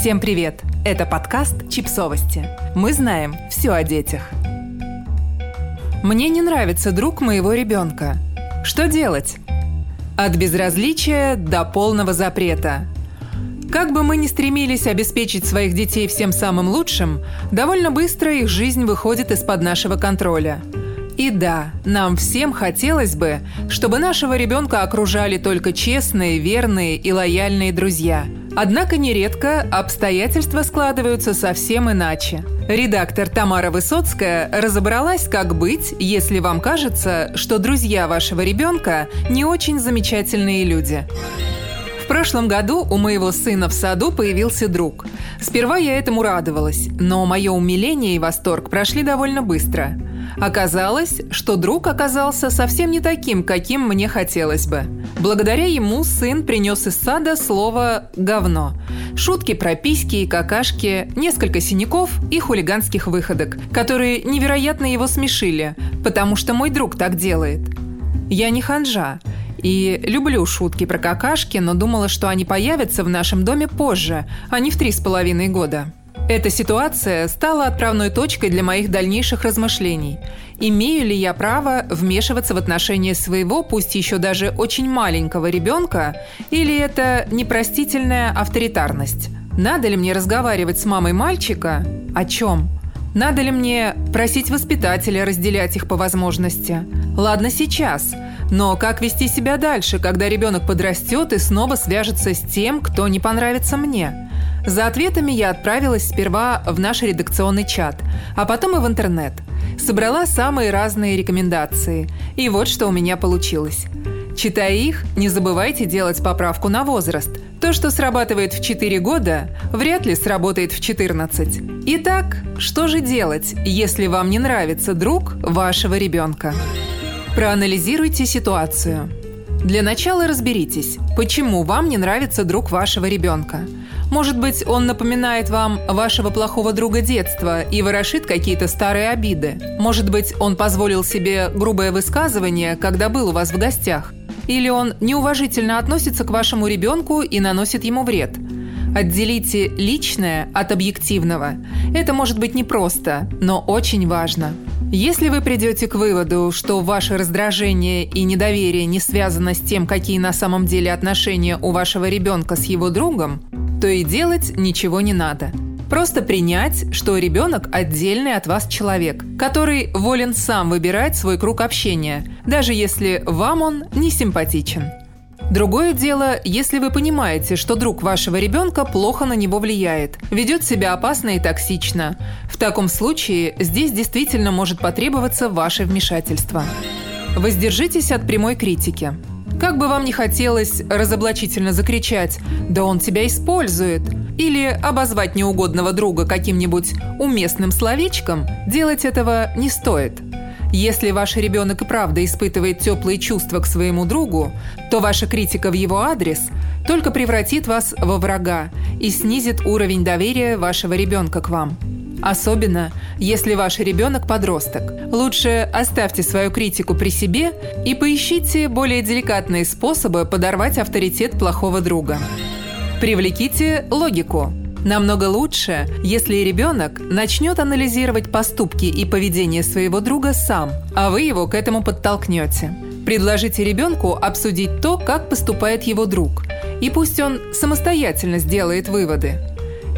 Всем привет! Это подкаст «Чипсовости». Мы знаем все о детях. Мне не нравится друг моего ребенка. Что делать? От безразличия до полного запрета. Как бы мы ни стремились обеспечить своих детей всем самым лучшим, довольно быстро их жизнь выходит из-под нашего контроля – и да, нам всем хотелось бы, чтобы нашего ребенка окружали только честные, верные и лояльные друзья. Однако нередко обстоятельства складываются совсем иначе. Редактор Тамара Высоцкая разобралась, как быть, если вам кажется, что друзья вашего ребенка не очень замечательные люди. В прошлом году у моего сына в саду появился друг. Сперва я этому радовалась, но мое умиление и восторг прошли довольно быстро – Оказалось, что друг оказался совсем не таким, каким мне хотелось бы. Благодаря ему сын принес из сада слово «говно». Шутки про письки и какашки, несколько синяков и хулиганских выходок, которые невероятно его смешили, потому что мой друг так делает. Я не ханжа, и люблю шутки про какашки, но думала, что они появятся в нашем доме позже, а не в три с половиной года. Эта ситуация стала отправной точкой для моих дальнейших размышлений. Имею ли я право вмешиваться в отношения своего, пусть еще даже очень маленького ребенка, или это непростительная авторитарность? Надо ли мне разговаривать с мамой мальчика? О чем? Надо ли мне просить воспитателя разделять их по возможности? Ладно сейчас, но как вести себя дальше, когда ребенок подрастет и снова свяжется с тем, кто не понравится мне? За ответами я отправилась сперва в наш редакционный чат, а потом и в интернет. Собрала самые разные рекомендации. И вот что у меня получилось. Читая их, не забывайте делать поправку на возраст. То, что срабатывает в 4 года, вряд ли сработает в 14. Итак, что же делать, если вам не нравится друг вашего ребенка? Проанализируйте ситуацию. Для начала разберитесь, почему вам не нравится друг вашего ребенка – может быть, он напоминает вам вашего плохого друга детства и ворошит какие-то старые обиды. Может быть, он позволил себе грубое высказывание, когда был у вас в гостях. Или он неуважительно относится к вашему ребенку и наносит ему вред. Отделите личное от объективного. Это может быть непросто, но очень важно. Если вы придете к выводу, что ваше раздражение и недоверие не связано с тем, какие на самом деле отношения у вашего ребенка с его другом, то и делать ничего не надо. Просто принять, что ребенок отдельный от вас человек, который волен сам выбирать свой круг общения, даже если вам он не симпатичен. Другое дело, если вы понимаете, что друг вашего ребенка плохо на него влияет, ведет себя опасно и токсично. В таком случае здесь действительно может потребоваться ваше вмешательство. Воздержитесь от прямой критики. Как бы вам ни хотелось разоблачительно закричать «Да он тебя использует!» или обозвать неугодного друга каким-нибудь уместным словечком, делать этого не стоит. Если ваш ребенок и правда испытывает теплые чувства к своему другу, то ваша критика в его адрес только превратит вас во врага и снизит уровень доверия вашего ребенка к вам. Особенно, если ваш ребенок подросток. Лучше оставьте свою критику при себе и поищите более деликатные способы подорвать авторитет плохого друга. Привлеките логику. Намного лучше, если ребенок начнет анализировать поступки и поведение своего друга сам, а вы его к этому подтолкнете. Предложите ребенку обсудить то, как поступает его друг, и пусть он самостоятельно сделает выводы.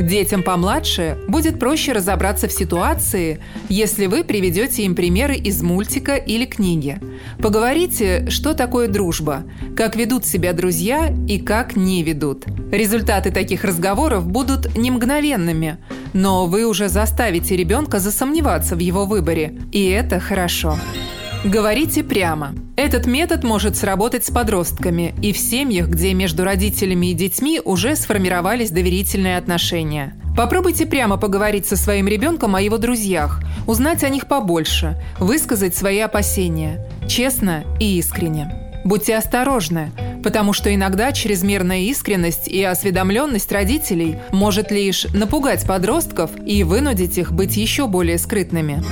Детям помладше будет проще разобраться в ситуации, если вы приведете им примеры из мультика или книги. Поговорите, что такое дружба, как ведут себя друзья и как не ведут. Результаты таких разговоров будут не мгновенными, но вы уже заставите ребенка засомневаться в его выборе, и это хорошо. Говорите прямо. Этот метод может сработать с подростками и в семьях, где между родителями и детьми уже сформировались доверительные отношения. Попробуйте прямо поговорить со своим ребенком о его друзьях, узнать о них побольше, высказать свои опасения. Честно и искренне. Будьте осторожны, потому что иногда чрезмерная искренность и осведомленность родителей может лишь напугать подростков и вынудить их быть еще более скрытными.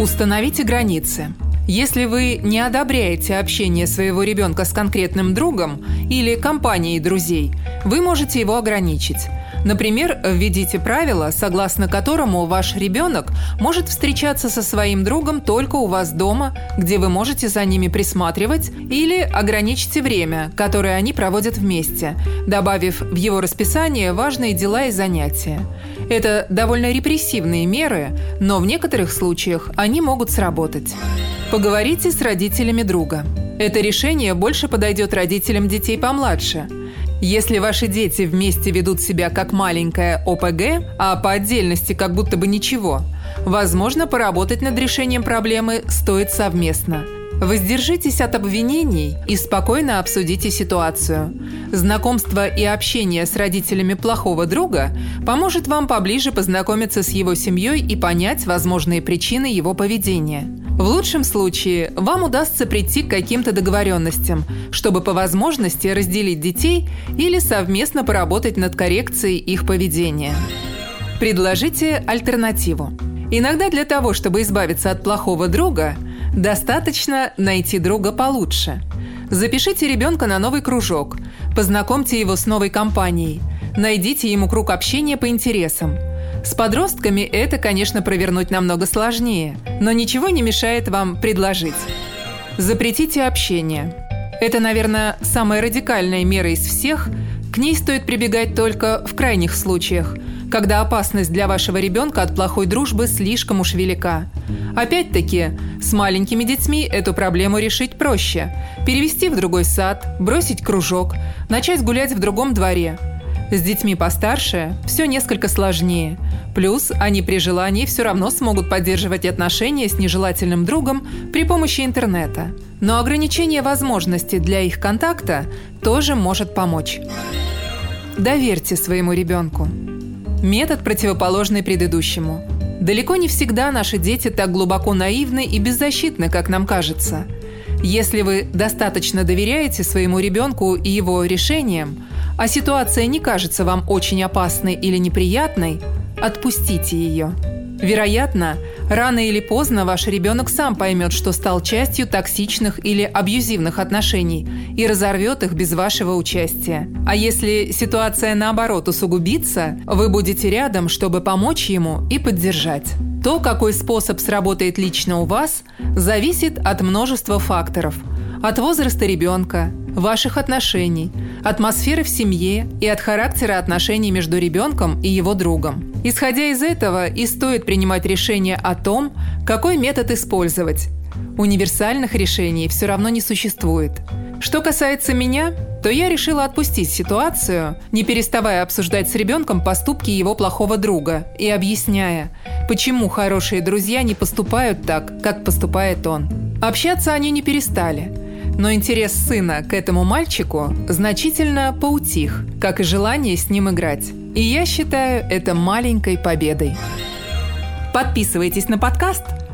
Установите границы. Если вы не одобряете общение своего ребенка с конкретным другом или компанией друзей, вы можете его ограничить. Например, введите правило, согласно которому ваш ребенок может встречаться со своим другом только у вас дома, где вы можете за ними присматривать, или ограничьте время, которое они проводят вместе, добавив в его расписание важные дела и занятия. Это довольно репрессивные меры, но в некоторых случаях они могут сработать. Поговорите с родителями друга. Это решение больше подойдет родителям детей помладше – если ваши дети вместе ведут себя как маленькая ОПГ, а по отдельности как будто бы ничего, возможно, поработать над решением проблемы стоит совместно. Воздержитесь от обвинений и спокойно обсудите ситуацию. Знакомство и общение с родителями плохого друга поможет вам поближе познакомиться с его семьей и понять возможные причины его поведения. В лучшем случае вам удастся прийти к каким-то договоренностям, чтобы по возможности разделить детей или совместно поработать над коррекцией их поведения. Предложите альтернативу. Иногда для того, чтобы избавиться от плохого друга, достаточно найти друга получше. Запишите ребенка на новый кружок, познакомьте его с новой компанией, найдите ему круг общения по интересам – с подростками это, конечно, провернуть намного сложнее, но ничего не мешает вам предложить. Запретите общение. Это, наверное, самая радикальная мера из всех. К ней стоит прибегать только в крайних случаях, когда опасность для вашего ребенка от плохой дружбы слишком уж велика. Опять-таки, с маленькими детьми эту проблему решить проще. Перевести в другой сад, бросить кружок, начать гулять в другом дворе – с детьми постарше все несколько сложнее. Плюс они при желании все равно смогут поддерживать отношения с нежелательным другом при помощи интернета. Но ограничение возможностей для их контакта тоже может помочь. Доверьте своему ребенку. Метод противоположный предыдущему. Далеко не всегда наши дети так глубоко наивны и беззащитны, как нам кажется. Если вы достаточно доверяете своему ребенку и его решениям, а ситуация не кажется вам очень опасной или неприятной, отпустите ее. Вероятно, рано или поздно ваш ребенок сам поймет, что стал частью токсичных или абьюзивных отношений и разорвет их без вашего участия. А если ситуация наоборот усугубится, вы будете рядом, чтобы помочь ему и поддержать. То, какой способ сработает лично у вас, зависит от множества факторов. От возраста ребенка, ваших отношений, атмосферы в семье и от характера отношений между ребенком и его другом. Исходя из этого и стоит принимать решение о том, какой метод использовать. Универсальных решений все равно не существует. Что касается меня, то я решила отпустить ситуацию, не переставая обсуждать с ребенком поступки его плохого друга и объясняя, почему хорошие друзья не поступают так, как поступает он. Общаться они не перестали – но интерес сына к этому мальчику значительно поутих, как и желание с ним играть. И я считаю это маленькой победой. Подписывайтесь на подкаст,